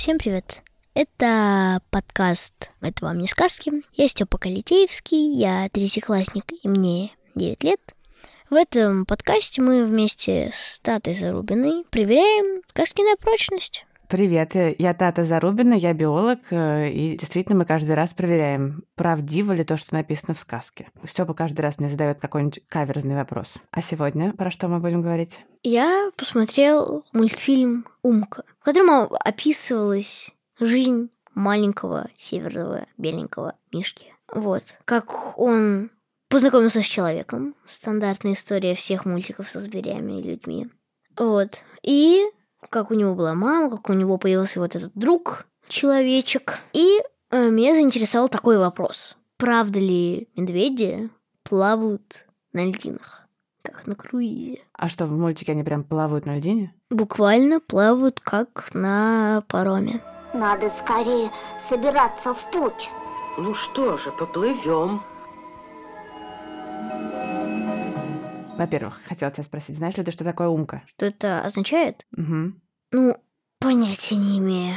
Всем привет! Это подкаст «Это вам не сказки». Я Степа Калитеевский, я третьеклассник и мне 9 лет. В этом подкасте мы вместе с Татой Зарубиной проверяем сказки на прочность. Привет, э, я Тата Зарубина, я биолог, э, и действительно мы каждый раз проверяем, правдиво ли то, что написано в сказке. Степа каждый раз мне задает какой-нибудь каверзный вопрос. А сегодня про что мы будем говорить? Я посмотрел мультфильм «Умка», в котором описывалась жизнь маленького северного беленького мишки. Вот. Как он познакомился с человеком. Стандартная история всех мультиков со зверями и людьми. Вот. И как у него была мама, как у него появился вот этот друг, человечек. И э, меня заинтересовал такой вопрос. Правда ли медведи плавают на льдинах, как на круизе? А что, в мультике они прям плавают на льдине? Буквально плавают, как на пароме. Надо скорее собираться в путь. Ну что же, поплывем. Во-первых, хотела тебя спросить, знаешь ли ты, что такое умка? Что это означает? Угу. Ну, понятия не имею.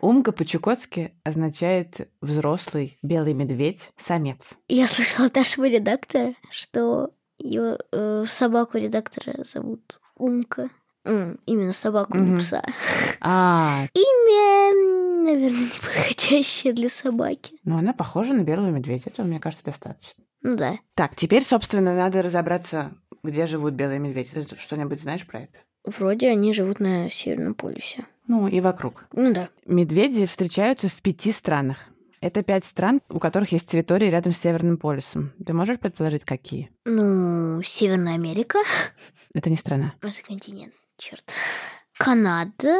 Умка по-чукотски означает взрослый белый медведь, самец. Я слышала от нашего редактора, что ее э, собаку редактора зовут Умка. М, именно собаку, не пса. А, Имя, наверное, неподходящее для собаки. ну она похожа на белого медведя, этого, мне кажется, достаточно. Ну да. Так, теперь, собственно, надо разобраться, где живут белые медведи. Ты что-нибудь знаешь про это? Вроде они живут на Северном полюсе. Ну, и вокруг. Ну да. Медведи встречаются в пяти странах. Это пять стран, у которых есть территории рядом с Северным полюсом. Ты можешь предположить, какие? Ну, Северная Америка. Это не страна. Это континент, черт. Канада,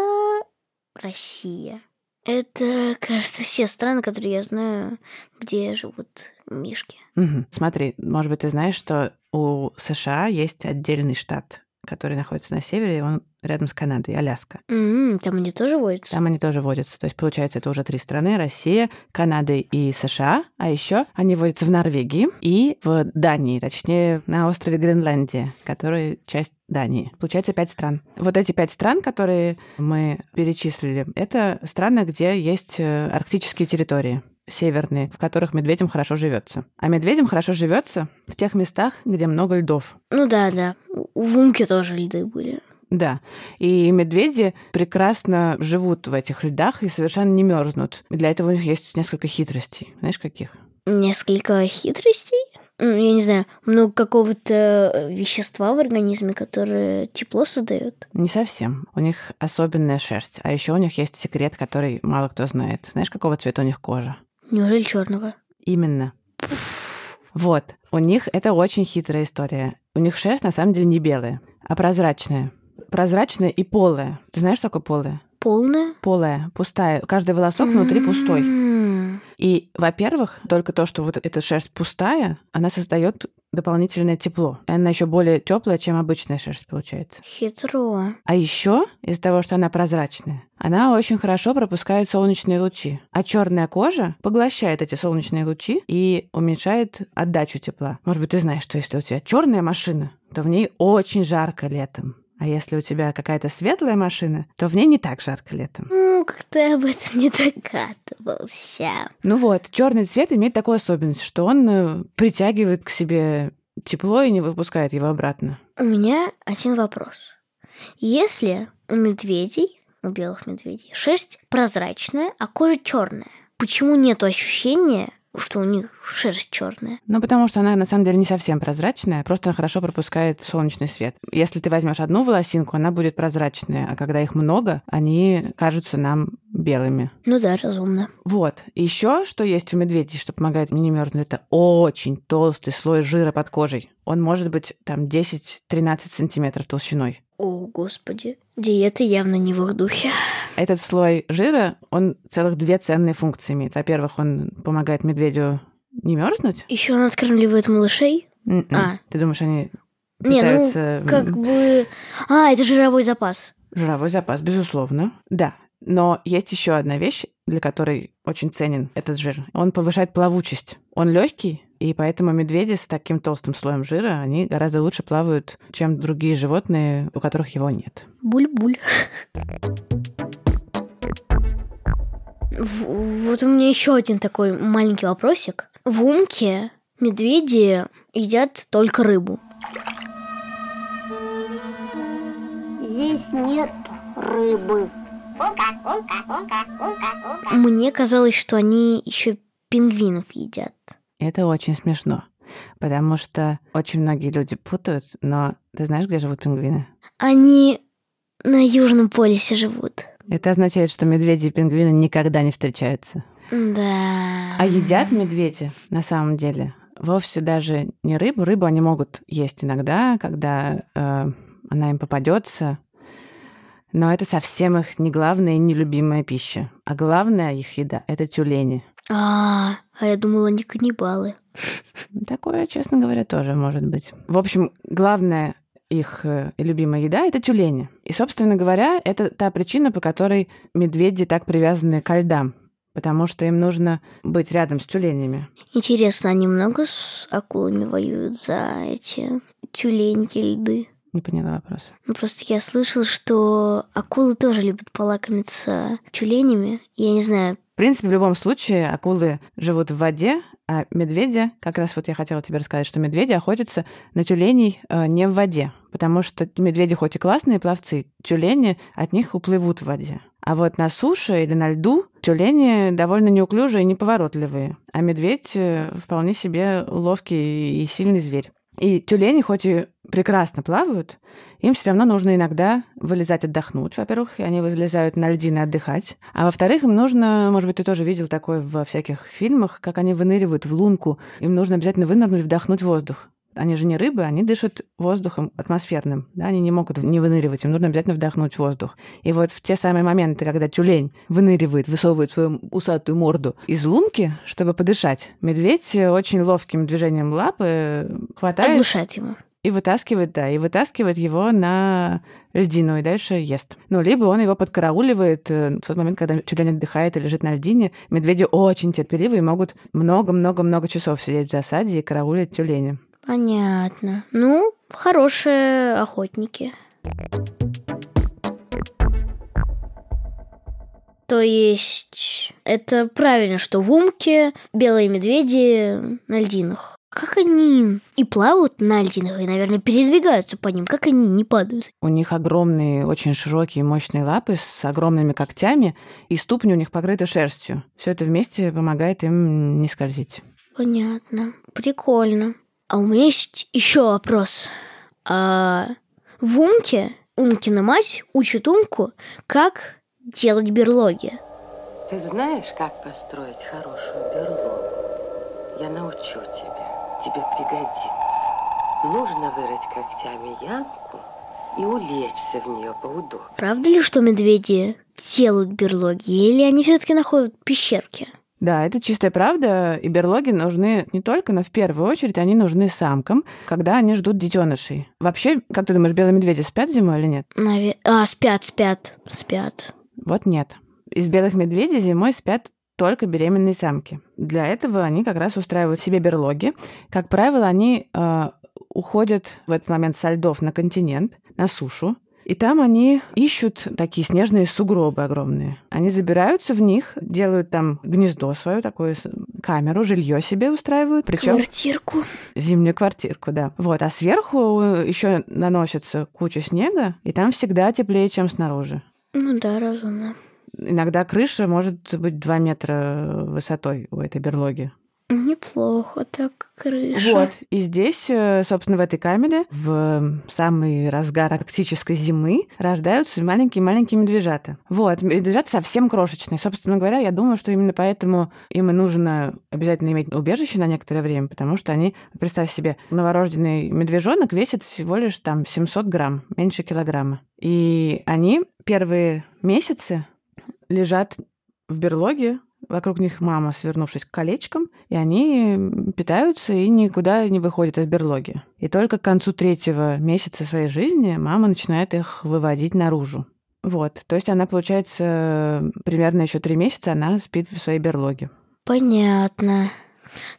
Россия. Это, кажется, все страны, которые я знаю, где живут мишки. Мгм. Смотри, может быть, ты знаешь, что у США есть отдельный штат, который находится на севере, и он рядом с Канадой, Аляска. М, там они тоже водятся? Там они тоже водятся. То есть, получается, это уже три страны. Россия, Канада и США. А еще они водятся в Норвегии и в Дании, точнее, на острове Гренландия, который часть Дании. Получается пять стран. Вот эти пять стран, которые мы перечислили, это страны, где есть э, арктические территории северные, в которых медведям хорошо живется. А медведям хорошо живется в тех местах, где много льдов. Ну да, да. У в Умке тоже льды были. Да, и медведи прекрасно живут в этих льдах и совершенно не мерзнут. Для этого у них есть несколько хитростей. Знаешь, каких? Несколько хитростей. М, Я не знаю, много какого-то э, вещества в организме, которое тепло создает. Не совсем. У них особенная шерсть. А еще у них есть секрет, который мало кто знает. Знаешь, какого цвета у них кожа? Неужели черного? Именно. Вот. У них это очень хитрая история. У них шерсть на самом деле не белая, а прозрачная. Прозрачная и полая. Ты знаешь, что такое полая? Полная? Полая, пустая. Каждый волосок внутри пустой. И, во-первых, только то, что вот эта шерсть пустая, она создает дополнительное тепло. И она еще более теплая, чем обычная шерсть получается. Хитро. А еще из-за того, что она прозрачная, она очень хорошо пропускает солнечные лучи. А черная кожа поглощает эти солнечные лучи и уменьшает отдачу тепла. Может быть, ты знаешь, что если у тебя черная машина, то в ней очень жарко летом. А если у тебя какая-то светлая машина, то в ней не так жарко летом. Ну, как-то я об этом не догадывался. Ну вот, черный цвет имеет такую особенность, что он э, притягивает к себе тепло и не выпускает его обратно. У меня один вопрос. Если у медведей, у белых медведей, шерсть прозрачная, а кожа черная, почему нет ощущения, что у них шерсть черная? Ну, потому что она на самом деле не совсем прозрачная, просто она хорошо пропускает солнечный свет. Если ты возьмешь одну волосинку, она будет прозрачная, а когда их много, они кажутся нам белыми. Ну да, разумно. Вот. Еще что есть у медведей, что помогает мне не мерзнуть, это очень толстый слой жира под кожей. Он может быть там 10-13 сантиметров толщиной. О, господи. Диета явно не в их духе. Этот слой жира, он целых две ценные функции имеет. Во-первых, он помогает медведю не мерзнуть. Еще он откармливает малышей. М-м. А. Ты думаешь, они Не, питаются ну, как м, бы... А, это жировой запас. жировой запас, безусловно. Да. Но есть еще одна вещь, для которой очень ценен этот жир. Он повышает плавучесть. Он легкий, и поэтому медведи с таким толстым слоем жира, они гораздо лучше плавают, чем другие животные, у которых его нет. Буль-буль. Вот у меня еще один такой маленький вопросик. В Умке медведи едят только рыбу. Здесь нет рыбы. Мне казалось, что они еще пингвинов едят. Это очень смешно, потому что очень многие люди путают, но ты знаешь, где живут пингвины? Они на Южном полюсе живут. Это означает, что медведи и пингвины никогда не встречаются. Да. А едят медведи на самом деле вовсе даже не рыбу. Рыбу они могут есть иногда, когда э, она им попадется. Но это совсем их не главная и не любимая пища. А главная их еда — это тюлени. А, а я думала, они каннибалы. Такое, честно говоря, тоже может быть. В общем, главная их э, любимая еда — это тюлени. И, собственно говоря, это та причина, по которой медведи так привязаны к льдам. Потому что им нужно быть рядом с тюленями. Интересно, они много с акулами воюют за эти тюленьки льды? Не поняла вопрос. Ну, просто я слышала, что акулы тоже любят полакомиться тюленями. Я не знаю, В принципе, в любом случае, акулы живут в воде, а медведи, как раз вот я хотела тебе рассказать, что медведи охотятся на тюленей э, не в воде, потому что медведи хоть и классные пловцы, тюлени от них уплывут в воде. А вот на суше или на льду тюлени довольно неуклюжие и неповоротливые, а медведь э, вполне себе ловкий и сильный зверь. И тюлени, хоть и прекрасно плавают, им все равно нужно иногда вылезать отдохнуть, во-первых, они вылезают на льдины отдыхать. А во-вторых, им нужно, может быть, ты тоже видел такое во всяких фильмах, как они выныривают в лунку. Им нужно обязательно вынырнуть, вдохнуть воздух. Они же не рыбы, они дышат воздухом атмосферным. Да? Они не могут не выныривать, им нужно обязательно вдохнуть воздух. И вот в те самые моменты, когда тюлень выныривает, высовывает свою усатую морду из лунки, чтобы подышать, медведь очень ловким движением лапы хватает оглушать его. И вытаскивает, да, и вытаскивает его на льдину и дальше ест. Ну, либо он его подкарауливает э, в тот момент, когда тюлень отдыхает и лежит на льдине. Медведи очень терпеливые и могут много-много-много часов сидеть в засаде и караулить тюленя. Понятно. Ну, хорошие охотники. То есть это правильно, что в Умке белые медведи на льдинах. Как они и плавают на льдинах, и, наверное, передвигаются по ним. Как они не падают? У них огромные, очень широкие, мощные лапы с огромными когтями, и ступни у них покрыты шерстью. Все это вместе помогает им не скользить. Понятно. Прикольно. А у меня есть еще вопрос. А в Умке Умкина мать учит Умку, как делать берлоги. Ты знаешь, как построить хорошую берлогу? Я научу тебя. Тебе пригодится. Нужно вырыть когтями ямку и улечься в нее поудобнее. Правда ли, что медведи делают берлоги, или они все-таки находят пещерки? Да, это чистая правда, и берлоги нужны не только, но в первую очередь они нужны самкам, когда они ждут детенышей. Вообще, как ты думаешь, белые медведи спят зимой или нет? Наве- А, спят, спят, спят. Вот нет. Из белых медведей зимой спят только беременные самки. Для этого они как раз устраивают себе берлоги. Как правило, они э, уходят в этот момент со льдов на континент, на сушу, и там они ищут такие снежные сугробы огромные. Они забираются в них, делают там гнездо свое, такую камеру, жилье себе устраивают. Причем Квартирку. зимнюю квартирку, да. Вот, а сверху еще наносится куча снега, и там всегда теплее, чем снаружи. Ну да, разумно. Иногда крыша может быть 2 метра высотой у этой берлоги. Неплохо так, крыша. Вот. И здесь, э, собственно, в этой камере в самый разгар арктической зимы рождаются маленькие-маленькие медвежата. Вот. Медвежата совсем крошечные. Собственно говоря, я думаю, что именно поэтому им и нужно обязательно иметь убежище на некоторое время, потому что они, представь себе, новорожденный медвежонок весит всего лишь там 700 грамм, меньше килограмма. И они первые месяцы лежат в берлоге, вокруг них мама, свернувшись колечком, и они питаются и никуда не выходят из берлоги. И только к концу третьего месяца своей жизни мама начинает их выводить наружу. Вот, то есть она, получается, примерно еще три месяца она спит в своей берлоге. Понятно.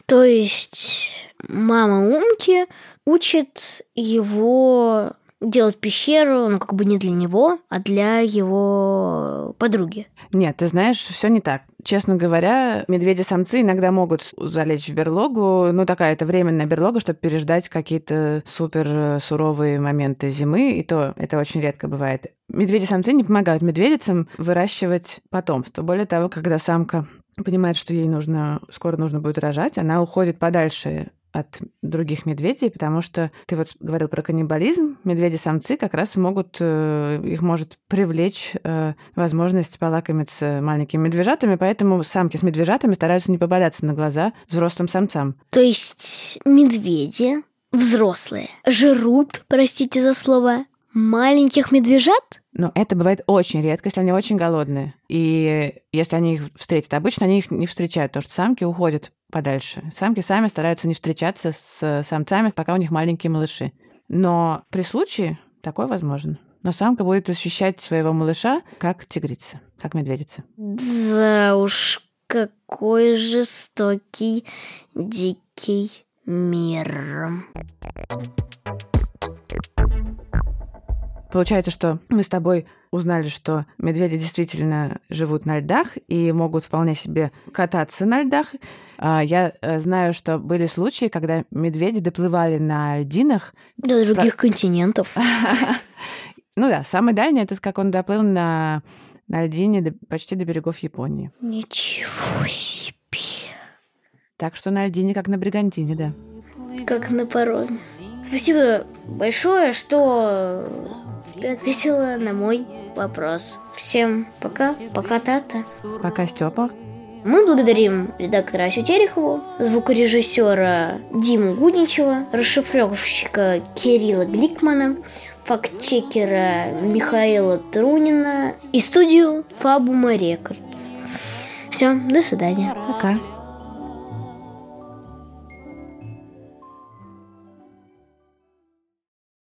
То есть мама Умки учит его делать пещеру, ну, как бы не для него, а для его подруги. Нет, ты знаешь, все не так. Честно говоря, медведи-самцы иногда могут залечь в берлогу. Ну, такая это временная берлога, чтобы переждать какие-то супер э, суровые моменты зимы, и то это очень редко бывает. Медведи-самцы не помогают медведицам выращивать потомство. Более того, когда самка понимает, что ей нужно, скоро нужно будет рожать, она уходит подальше от других медведей, потому что ты вот говорил про каннибализм. Медведи-самцы как раз могут, э, их может привлечь э, возможность полакомиться маленькими медвежатами, поэтому самки с медвежатами стараются не попадаться на глаза взрослым самцам. То есть медведи, взрослые, жрут, простите за слово, маленьких медвежат? Но это бывает очень редко, если они очень голодные. И если они их встретят, обычно они их не встречают, потому что самки уходят подальше. Самки сами стараются не встречаться с самцами, пока у них маленькие малыши. Но при случае такое возможно. Но самка будет ощущать своего малыша как тигрица, как медведица. Да уж, какой жестокий, дикий мир. Получается, что мы с тобой узнали, что медведи действительно живут на льдах и могут вполне себе кататься на льдах. А, я э, знаю, что были случаи, когда медведи доплывали на льдинах. До других континентов. Ну да, самый дальний это как он доплыл на, на льдине до, почти до берегов Японии. Ничего себе. Так что на льдине, как на бригантине, да. Как на пароме. Спасибо большое, что ты ответила на мой вопрос. Всем пока, пока, Тата. Пока, Степа. Мы благодарим редактора Асю Терехову, звукорежиссера Диму Гудничева, расшифровщика Кирилла Гликмана, фактчекера Михаила Трунина и студию Фабума Рекордс. Все, до свидания. Пока.